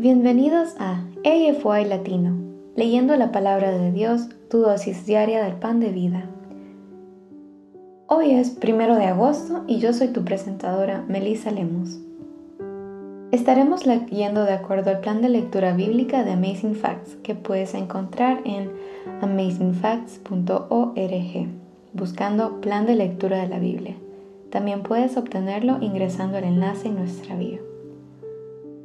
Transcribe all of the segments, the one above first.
Bienvenidos a AFY Latino, leyendo la palabra de Dios, tu dosis diaria del pan de vida. Hoy es primero de agosto y yo soy tu presentadora, Melissa Lemus. Estaremos leyendo de acuerdo al plan de lectura bíblica de Amazing Facts que puedes encontrar en amazingfacts.org, buscando plan de lectura de la Biblia. También puedes obtenerlo ingresando el enlace en nuestra bio.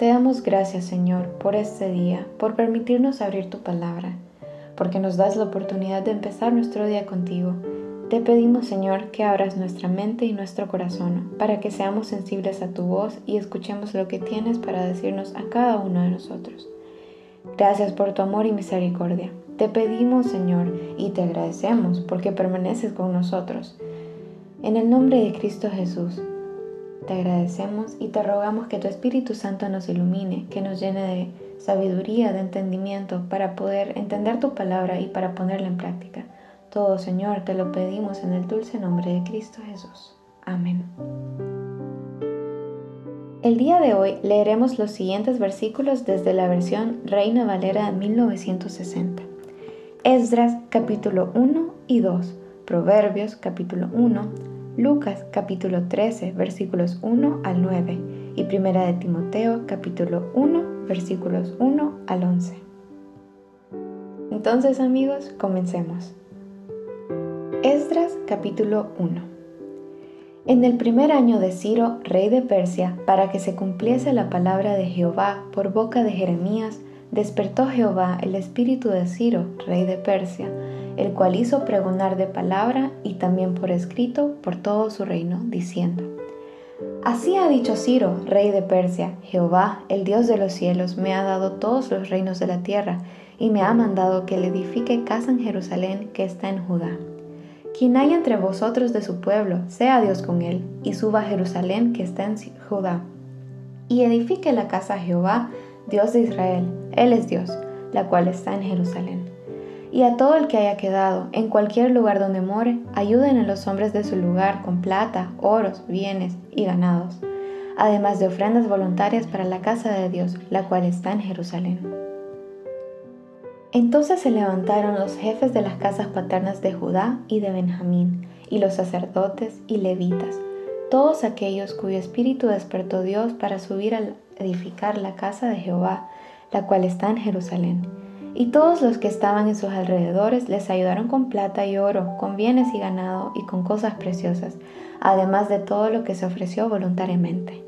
te damos gracias, Señor, por este día, por permitirnos abrir tu palabra, porque nos das la oportunidad de empezar nuestro día contigo. Te pedimos, Señor, que abras nuestra mente y nuestro corazón para que seamos sensibles a tu voz y escuchemos lo que tienes para decirnos a cada uno de nosotros. Gracias por tu amor y misericordia. Te pedimos, Señor, y te agradecemos porque permaneces con nosotros. En el nombre de Cristo Jesús, te agradecemos y te rogamos que tu Espíritu Santo nos ilumine, que nos llene de sabiduría, de entendimiento para poder entender tu palabra y para ponerla en práctica. Todo, Señor, te lo pedimos en el dulce nombre de Cristo Jesús. Amén. El día de hoy leeremos los siguientes versículos desde la versión Reina Valera de 1960. Esdras capítulo 1 y 2, Proverbios capítulo 1, Lucas capítulo 13 versículos 1 al 9 y Primera de Timoteo capítulo 1 versículos 1 al 11. Entonces amigos, comencemos. Esdras capítulo 1 En el primer año de Ciro, rey de Persia, para que se cumpliese la palabra de Jehová por boca de Jeremías, despertó Jehová el espíritu de Ciro, rey de Persia, el cual hizo pregonar de palabra y también por escrito por todo su reino, diciendo, Así ha dicho Ciro, rey de Persia, Jehová, el Dios de los cielos, me ha dado todos los reinos de la tierra, y me ha mandado que le edifique casa en Jerusalén que está en Judá. Quien haya entre vosotros de su pueblo, sea Dios con él, y suba a Jerusalén que está en Judá, y edifique la casa a Jehová, Dios de Israel, Él es Dios, la cual está en Jerusalén y a todo el que haya quedado en cualquier lugar donde more, ayuden a los hombres de su lugar con plata, oros, bienes y ganados, además de ofrendas voluntarias para la casa de Dios, la cual está en Jerusalén. Entonces se levantaron los jefes de las casas paternas de Judá y de Benjamín, y los sacerdotes y levitas, todos aquellos cuyo espíritu despertó Dios para subir a edificar la casa de Jehová, la cual está en Jerusalén y todos los que estaban en sus alrededores les ayudaron con plata y oro, con bienes y ganado y con cosas preciosas, además de todo lo que se ofreció voluntariamente.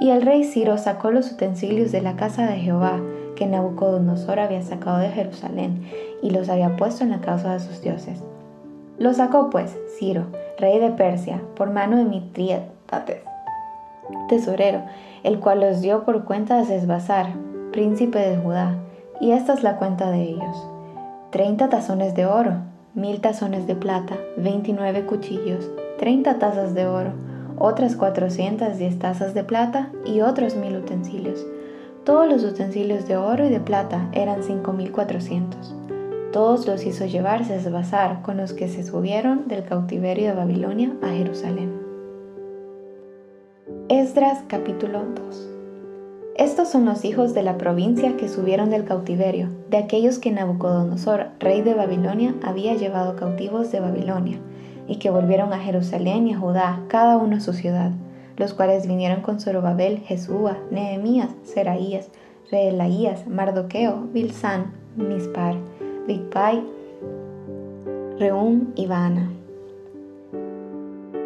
Y el rey Ciro sacó los utensilios de la casa de Jehová, que Nabucodonosor había sacado de Jerusalén, y los había puesto en la casa de sus dioses. Los sacó pues Ciro, rey de Persia, por mano de Mitrídates, tesorero, el cual los dio por cuenta de Sesbazar, príncipe de Judá, y esta es la cuenta de ellos. 30 tazones de oro, mil tazones de plata, 29 cuchillos, 30 tazas de oro, otras 410 tazas de plata y otros mil utensilios. Todos los utensilios de oro y de plata eran 5400. Todos los hizo llevarse a Esbazar con los que se subieron del cautiverio de Babilonia a Jerusalén. Esdras capítulo 2 estos son los hijos de la provincia que subieron del cautiverio, de aquellos que Nabucodonosor, rey de Babilonia, había llevado cautivos de Babilonia, y que volvieron a Jerusalén y a Judá, cada uno a su ciudad, los cuales vinieron con Zorobabel, Jesúa, Nehemías, Seraías, Reelaías, Mardoqueo, Bilsán, Mispar, Bigpai, Reum y Baana.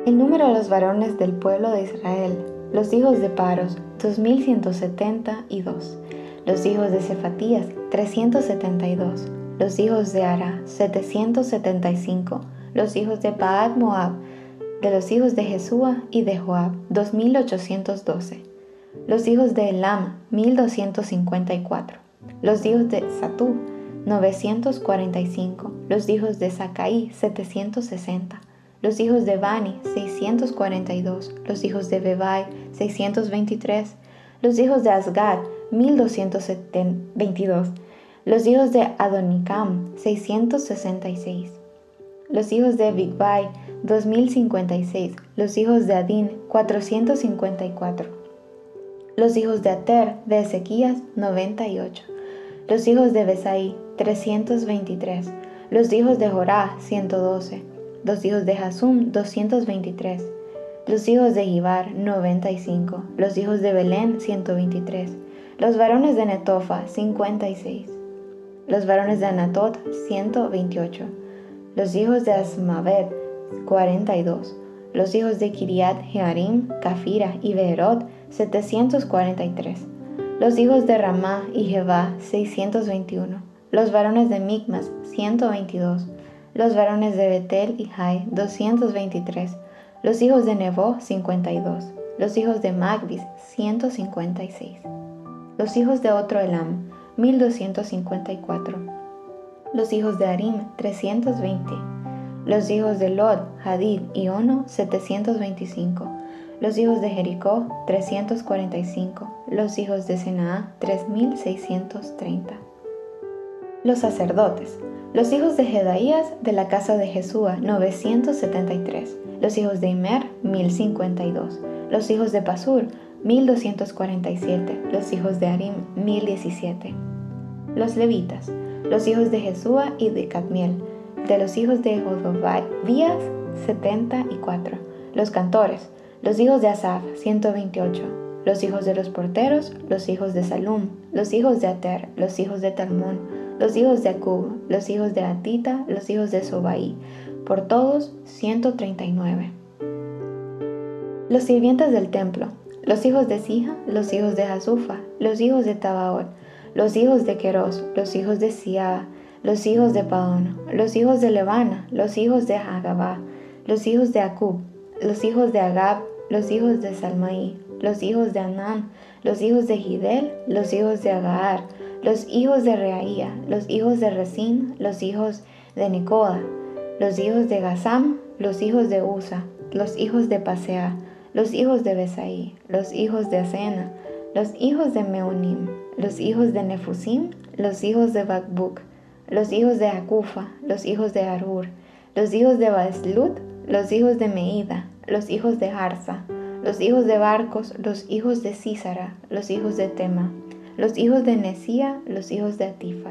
El número de los varones del pueblo de Israel, los hijos de Paros, 2172. Los hijos de Cefatías, 372. Los hijos de Ara, 775. Los hijos de Paad Moab, de los hijos de Jesúa y de Joab, 2812. Los hijos de Elam, 1254. Los hijos de Satú, 945. Los hijos de Sacaí, 760. Los hijos de Bani, 642. Los hijos de Bebai, 623. Los hijos de Asgad, 1222. Los hijos de Adonicam, 666. Los hijos de Bigbai, 2056. Los hijos de Adin, 454. Los hijos de Ater, de Ezequías, 98. Los hijos de Besai, 323. Los hijos de Jorá, 112. Los hijos de Hasum, 223. Los hijos de Gibar, 95. Los hijos de Belén, 123. Los varones de Netofa, 56. Los varones de Anatot, 128. Los hijos de Asmavet, 42. Los hijos de Kiriat, Jearim, Cafira y Beerot, 743. Los hijos de Ramá y Jebá, 621. Los varones de Micmas, 122. Los varones de Betel y Jai, 223. Los hijos de Nebo, 52. Los hijos de Magbis, 156. Los hijos de otro Elam, 1254. Los hijos de Arim, 320. Los hijos de Lod, Hadid y Ono, 725. Los hijos de Jericó, 345. Los hijos de Senaá, 3630. Los sacerdotes. Los hijos de Jedaías de la casa de Jesúa, 973. Los hijos de Imer, 1052. Los hijos de Pasur, 1247. Los hijos de Arim, 1017. Los levitas, los hijos de Jesúa y de Cadmiel, de los hijos de Jodovías, 74. Los cantores, los hijos de Asaf, 128. Los hijos de los porteros, los hijos de Salum, los hijos de Ater, los hijos de Talmón, los hijos de Acub, los hijos de Atita, los hijos de Sobaí, por todos 139. Los sirvientes del templo, los hijos de Sija, los hijos de Hazufa, los hijos de Tabaot, los hijos de Queros, los hijos de Sia, los hijos de Paón, los hijos de Levana, los hijos de Hagabá, los hijos de Acub, los hijos de Agab, los hijos de Salmaí, los hijos de Anán, los hijos de Gidel, los hijos de Agaar, los hijos de Reaía, los hijos de Resín, los hijos de Nicoda, los hijos de Gazam, los hijos de Usa, los hijos de Pasea, los hijos de Besaí, los hijos de Asena, los hijos de Meonim, los hijos de Nefusim, los hijos de Bakbuk, los hijos de Akufa, los hijos de Arur, los hijos de Baslut, los hijos de Meida, los hijos de Harza, los hijos de Barcos, los hijos de Císara, los hijos de Tema, los hijos de Nesía, los hijos de Atifa,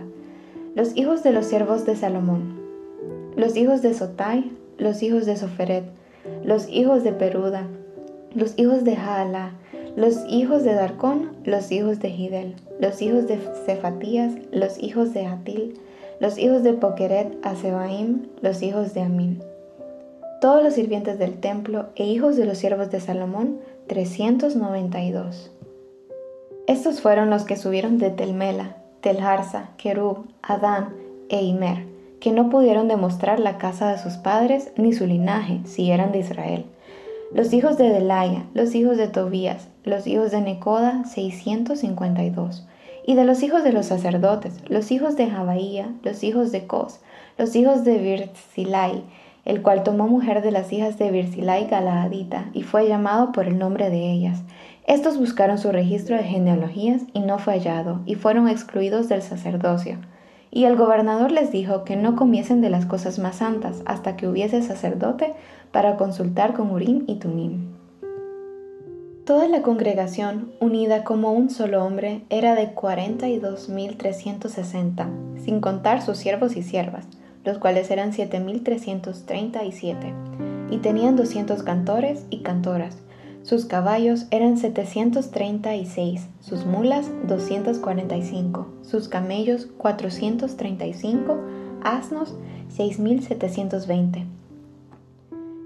los hijos de los siervos de Salomón, los hijos de Sotai, los hijos de Soferet, los hijos de Peruda, los hijos de Jaala, los hijos de Darcón, los hijos de Gidel, los hijos de Cefatías, los hijos de Atil, los hijos de Pokeret Asebaim, los hijos de Amin. Todos los sirvientes del templo e hijos de los siervos de Salomón, 392. Estos fueron los que subieron de Telmela, Telharsa, Kerub, Adán e Imer, que no pudieron demostrar la casa de sus padres ni su linaje, si eran de Israel los hijos de Delaya, los hijos de Tobías, los hijos de Necoda, 652. Y de los hijos de los sacerdotes, los hijos de Jabaía, los hijos de Cos, los hijos de Virzilai, el cual tomó mujer de las hijas de Virzilai Galaadita y fue llamado por el nombre de ellas. Estos buscaron su registro de genealogías y no fue hallado, y fueron excluidos del sacerdocio. Y el gobernador les dijo que no comiesen de las cosas más santas hasta que hubiese sacerdote para consultar con Urim y Tumim. Toda la congregación, unida como un solo hombre, era de 42.360, sin contar sus siervos y siervas, los cuales eran 7.337, y tenían 200 cantores y cantoras, sus caballos eran 736, sus mulas 245, sus camellos 435, asnos 6720.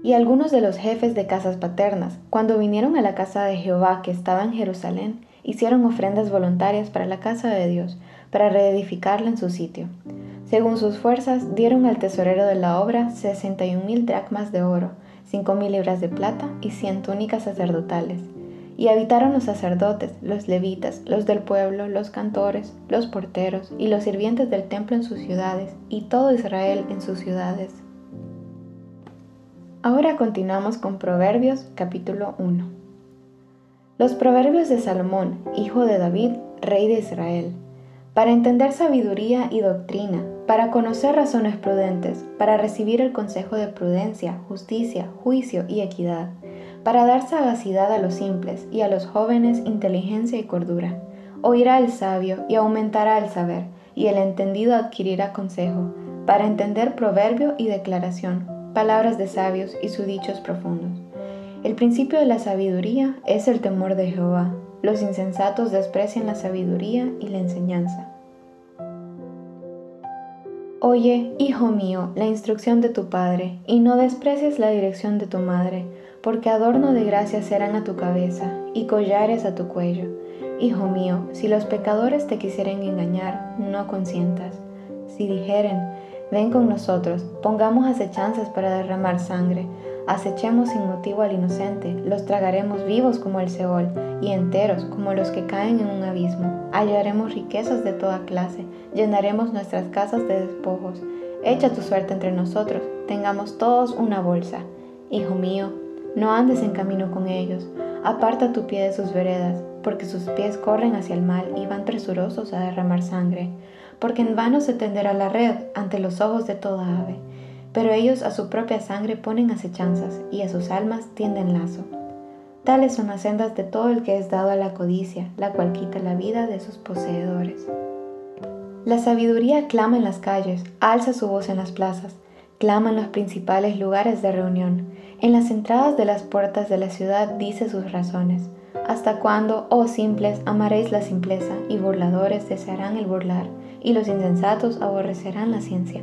Y algunos de los jefes de casas paternas, cuando vinieron a la casa de Jehová que estaba en Jerusalén, hicieron ofrendas voluntarias para la casa de Dios, para reedificarla en su sitio. Según sus fuerzas, dieron al tesorero de la obra 61 mil dracmas de oro, cinco mil libras de plata y cien túnicas sacerdotales. Y habitaron los sacerdotes, los levitas, los del pueblo, los cantores, los porteros y los sirvientes del templo en sus ciudades, y todo Israel en sus ciudades. Ahora continuamos con Proverbios capítulo 1. Los Proverbios de Salomón, hijo de David, rey de Israel, para entender sabiduría y doctrina, para conocer razones prudentes, para recibir el consejo de prudencia, justicia, juicio y equidad para dar sagacidad a los simples y a los jóvenes inteligencia y cordura. Oirá el sabio y aumentará el saber, y el entendido adquirirá consejo, para entender proverbio y declaración, palabras de sabios y sus dichos profundos. El principio de la sabiduría es el temor de Jehová. Los insensatos desprecian la sabiduría y la enseñanza. Oye, hijo mío, la instrucción de tu padre, y no desprecies la dirección de tu madre porque adorno de gracia serán a tu cabeza y collares a tu cuello. Hijo mío, si los pecadores te quisieren engañar, no consientas. Si dijeren, ven con nosotros, pongamos acechanzas para derramar sangre, acechemos sin motivo al inocente, los tragaremos vivos como el Seol y enteros como los que caen en un abismo. Hallaremos riquezas de toda clase, llenaremos nuestras casas de despojos. Echa tu suerte entre nosotros, tengamos todos una bolsa. Hijo mío, no andes en camino con ellos, aparta tu pie de sus veredas, porque sus pies corren hacia el mal y van presurosos a derramar sangre, porque en vano se tenderá la red ante los ojos de toda ave, pero ellos a su propia sangre ponen acechanzas y a sus almas tienden lazo. Tales son las sendas de todo el que es dado a la codicia, la cual quita la vida de sus poseedores. La sabiduría clama en las calles, alza su voz en las plazas, clama en los principales lugares de reunión en las entradas de las puertas de la ciudad dice sus razones. ¿Hasta cuándo, oh simples, amaréis la simpleza, y burladores desearán el burlar, y los insensatos aborrecerán la ciencia?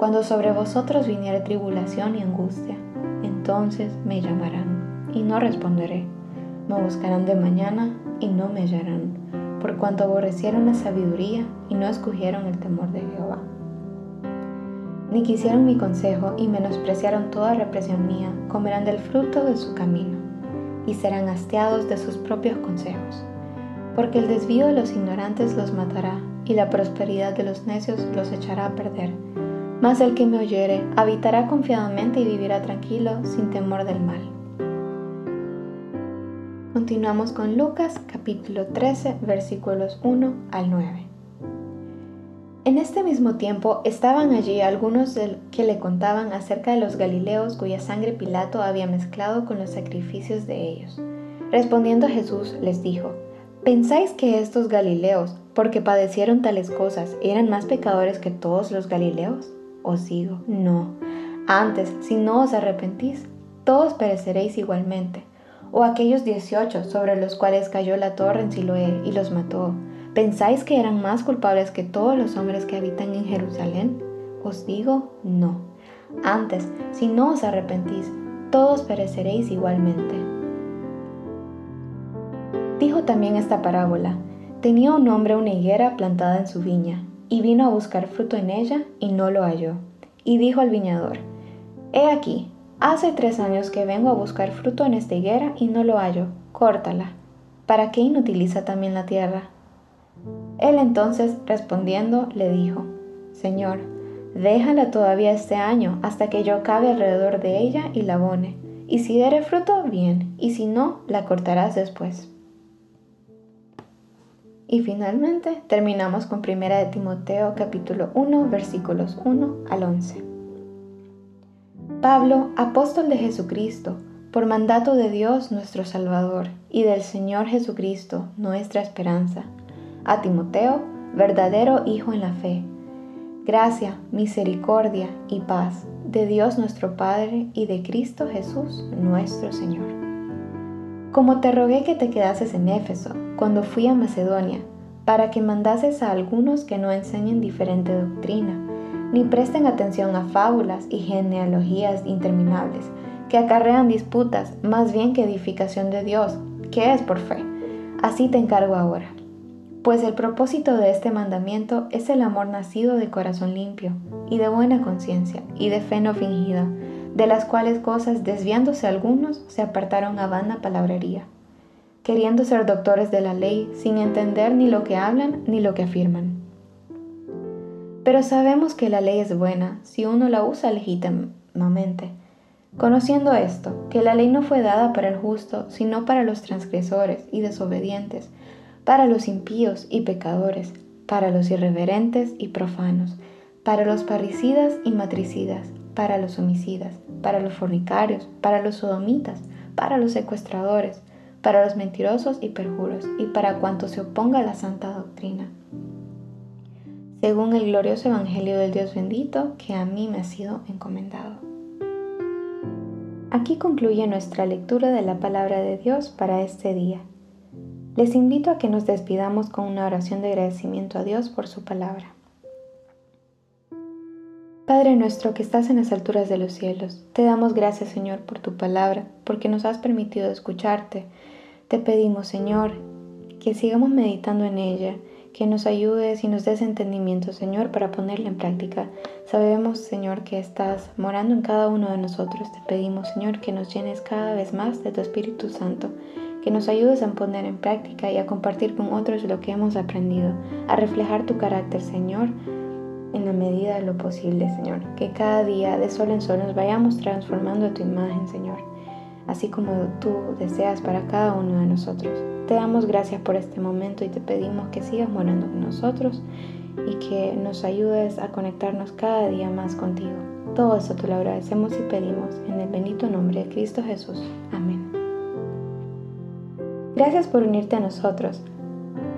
Cuando sobre vosotros viniere tribulación y angustia, entonces me llamarán y no responderé. Me buscarán de mañana y no me hallarán, por cuanto aborrecieron la sabiduría y no escogieron el temor de Jehová ni quisieron mi consejo y menospreciaron toda represión mía, comerán del fruto de su camino y serán hastiados de sus propios consejos. Porque el desvío de los ignorantes los matará y la prosperidad de los necios los echará a perder. Mas el que me oyere habitará confiadamente y vivirá tranquilo sin temor del mal. Continuamos con Lucas capítulo 13 versículos 1 al 9. En este mismo tiempo estaban allí algunos que le contaban acerca de los Galileos cuya sangre Pilato había mezclado con los sacrificios de ellos. Respondiendo Jesús les dijo, ¿Pensáis que estos Galileos, porque padecieron tales cosas, eran más pecadores que todos los Galileos? Os digo, no. Antes, si no os arrepentís, todos pereceréis igualmente. O aquellos dieciocho sobre los cuales cayó la torre en Siloé y los mató ¿Pensáis que eran más culpables que todos los hombres que habitan en Jerusalén? Os digo, no. Antes, si no os arrepentís, todos pereceréis igualmente. Dijo también esta parábola. Tenía un hombre una higuera plantada en su viña, y vino a buscar fruto en ella, y no lo halló. Y dijo al viñador, He aquí, hace tres años que vengo a buscar fruto en esta higuera, y no lo hallo, córtala. ¿Para qué inutiliza también la tierra? Él entonces respondiendo le dijo, Señor, déjala todavía este año hasta que yo acabe alrededor de ella y la abone, y si diere fruto, bien, y si no, la cortarás después. Y finalmente terminamos con 1 de Timoteo capítulo 1 versículos 1 al 11. Pablo, apóstol de Jesucristo, por mandato de Dios nuestro Salvador y del Señor Jesucristo, nuestra esperanza a Timoteo, verdadero Hijo en la fe. Gracia, misericordia y paz de Dios nuestro Padre y de Cristo Jesús nuestro Señor. Como te rogué que te quedases en Éfeso cuando fui a Macedonia, para que mandases a algunos que no enseñen diferente doctrina, ni presten atención a fábulas y genealogías interminables, que acarrean disputas más bien que edificación de Dios, que es por fe. Así te encargo ahora. Pues el propósito de este mandamiento es el amor nacido de corazón limpio, y de buena conciencia, y de fe no fingida, de las cuales cosas, desviándose algunos, se apartaron a vana palabrería, queriendo ser doctores de la ley, sin entender ni lo que hablan ni lo que afirman. Pero sabemos que la ley es buena si uno la usa legítimamente. Conociendo esto, que la ley no fue dada para el justo, sino para los transgresores y desobedientes, para los impíos y pecadores, para los irreverentes y profanos, para los parricidas y matricidas, para los homicidas, para los fornicarios, para los sodomitas, para los secuestradores, para los mentirosos y perjuros, y para cuanto se oponga a la santa doctrina. Según el glorioso Evangelio del Dios bendito que a mí me ha sido encomendado. Aquí concluye nuestra lectura de la palabra de Dios para este día. Les invito a que nos despidamos con una oración de agradecimiento a Dios por su palabra. Padre nuestro que estás en las alturas de los cielos, te damos gracias Señor por tu palabra, porque nos has permitido escucharte. Te pedimos Señor que sigamos meditando en ella, que nos ayudes y nos des entendimiento Señor para ponerla en práctica. Sabemos Señor que estás morando en cada uno de nosotros. Te pedimos Señor que nos llenes cada vez más de tu Espíritu Santo que nos ayudes a poner en práctica y a compartir con otros lo que hemos aprendido, a reflejar tu carácter, Señor, en la medida de lo posible, Señor. Que cada día de sol en sol nos vayamos transformando a tu imagen, Señor, así como tú deseas para cada uno de nosotros. Te damos gracias por este momento y te pedimos que sigas morando con nosotros y que nos ayudes a conectarnos cada día más contigo. Todo eso te lo agradecemos y pedimos en el bendito nombre de Cristo Jesús. Amén. Gracias por unirte a nosotros.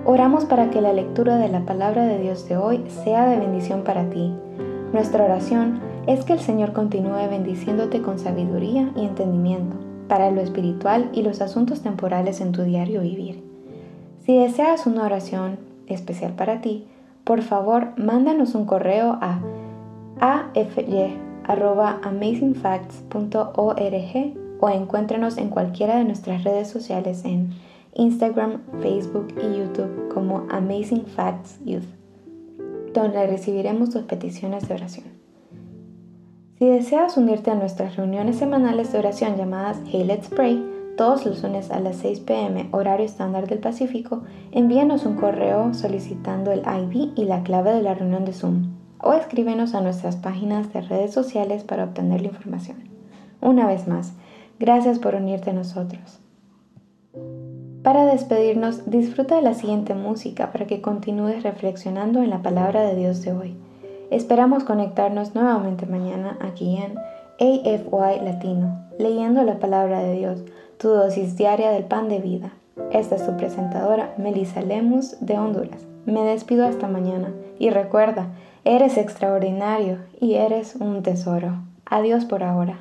Oramos para que la lectura de la palabra de Dios de hoy sea de bendición para ti. Nuestra oración es que el Señor continúe bendiciéndote con sabiduría y entendimiento para lo espiritual y los asuntos temporales en tu diario vivir. Si deseas una oración especial para ti, por favor mándanos un correo a afy.amazingfacts.org o encuéntrenos en cualquiera de nuestras redes sociales en Instagram, Facebook y YouTube como Amazing Facts Youth, donde recibiremos tus peticiones de oración. Si deseas unirte a nuestras reuniones semanales de oración llamadas Hey Let's Pray, todos los lunes a las 6 pm horario estándar del Pacífico, envíanos un correo solicitando el ID y la clave de la reunión de Zoom o escríbenos a nuestras páginas de redes sociales para obtener la información. Una vez más, gracias por unirte a nosotros. Para despedirnos, disfruta de la siguiente música para que continúes reflexionando en la palabra de Dios de hoy. Esperamos conectarnos nuevamente mañana aquí en AFY Latino, leyendo la palabra de Dios, tu dosis diaria del pan de vida. Esta es tu presentadora, Melissa Lemus, de Honduras. Me despido hasta mañana y recuerda, eres extraordinario y eres un tesoro. Adiós por ahora.